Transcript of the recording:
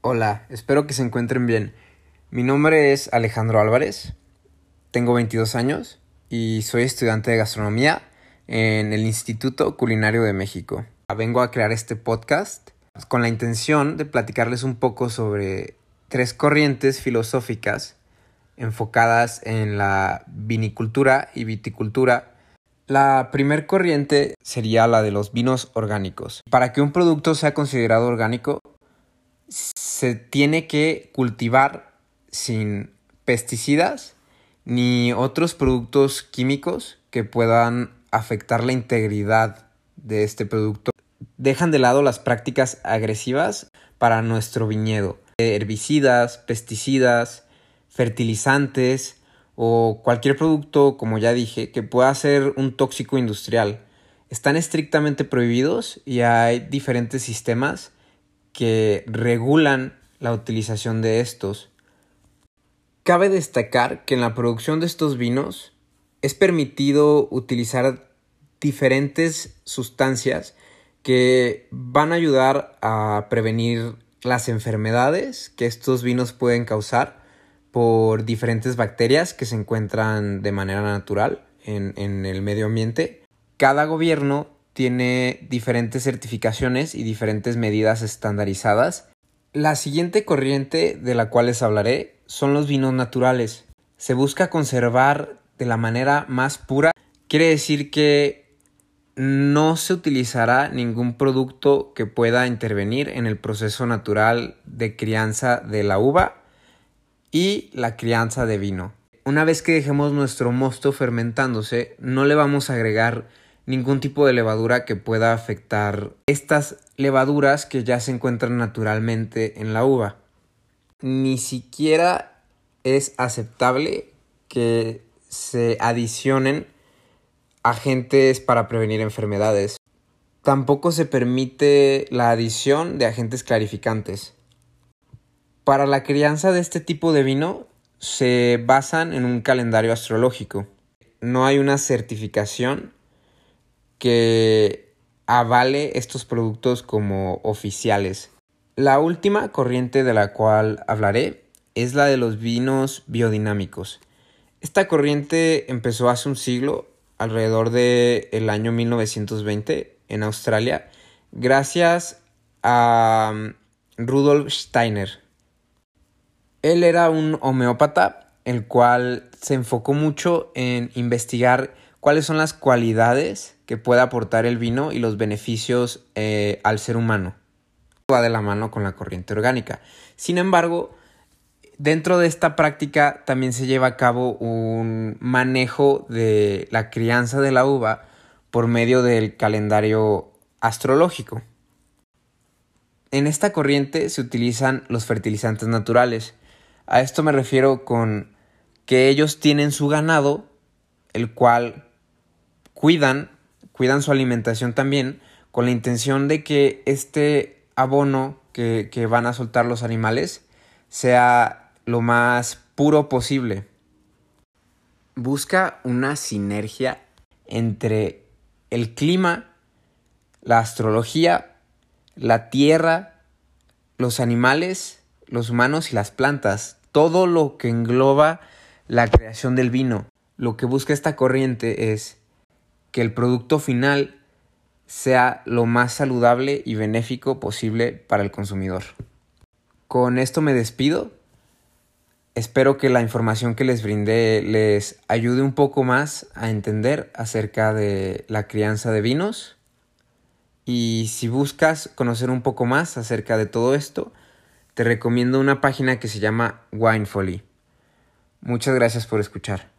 Hola, espero que se encuentren bien. Mi nombre es Alejandro Álvarez, tengo 22 años y soy estudiante de gastronomía en el Instituto Culinario de México. Vengo a crear este podcast con la intención de platicarles un poco sobre tres corrientes filosóficas enfocadas en la vinicultura y viticultura. La primer corriente sería la de los vinos orgánicos. Para que un producto sea considerado orgánico, se tiene que cultivar sin pesticidas ni otros productos químicos que puedan afectar la integridad de este producto. Dejan de lado las prácticas agresivas para nuestro viñedo. Herbicidas, pesticidas, fertilizantes o cualquier producto, como ya dije, que pueda ser un tóxico industrial. Están estrictamente prohibidos y hay diferentes sistemas que regulan la utilización de estos. Cabe destacar que en la producción de estos vinos es permitido utilizar diferentes sustancias que van a ayudar a prevenir las enfermedades que estos vinos pueden causar por diferentes bacterias que se encuentran de manera natural en, en el medio ambiente. Cada gobierno tiene diferentes certificaciones y diferentes medidas estandarizadas. La siguiente corriente de la cual les hablaré son los vinos naturales. Se busca conservar de la manera más pura. Quiere decir que no se utilizará ningún producto que pueda intervenir en el proceso natural de crianza de la uva y la crianza de vino. Una vez que dejemos nuestro mosto fermentándose, no le vamos a agregar ningún tipo de levadura que pueda afectar estas levaduras que ya se encuentran naturalmente en la uva. Ni siquiera es aceptable que se adicionen agentes para prevenir enfermedades. Tampoco se permite la adición de agentes clarificantes. Para la crianza de este tipo de vino se basan en un calendario astrológico. No hay una certificación que avale estos productos como oficiales. La última corriente de la cual hablaré es la de los vinos biodinámicos. Esta corriente empezó hace un siglo, alrededor del el año 1920, en Australia, gracias a um, Rudolf Steiner. Él era un homeópata, el cual se enfocó mucho en investigar cuáles son las cualidades que puede aportar el vino y los beneficios eh, al ser humano. Va de la mano con la corriente orgánica. Sin embargo, dentro de esta práctica también se lleva a cabo un manejo de la crianza de la uva por medio del calendario astrológico. En esta corriente se utilizan los fertilizantes naturales. A esto me refiero con que ellos tienen su ganado, el cual cuidan, cuidan su alimentación también, con la intención de que este abono que, que van a soltar los animales sea lo más puro posible. Busca una sinergia entre el clima, la astrología, la tierra, los animales, los humanos y las plantas, todo lo que engloba la creación del vino. Lo que busca esta corriente es que el producto final sea lo más saludable y benéfico posible para el consumidor. Con esto me despido. Espero que la información que les brindé les ayude un poco más a entender acerca de la crianza de vinos. Y si buscas conocer un poco más acerca de todo esto, te recomiendo una página que se llama Winefolly. Muchas gracias por escuchar.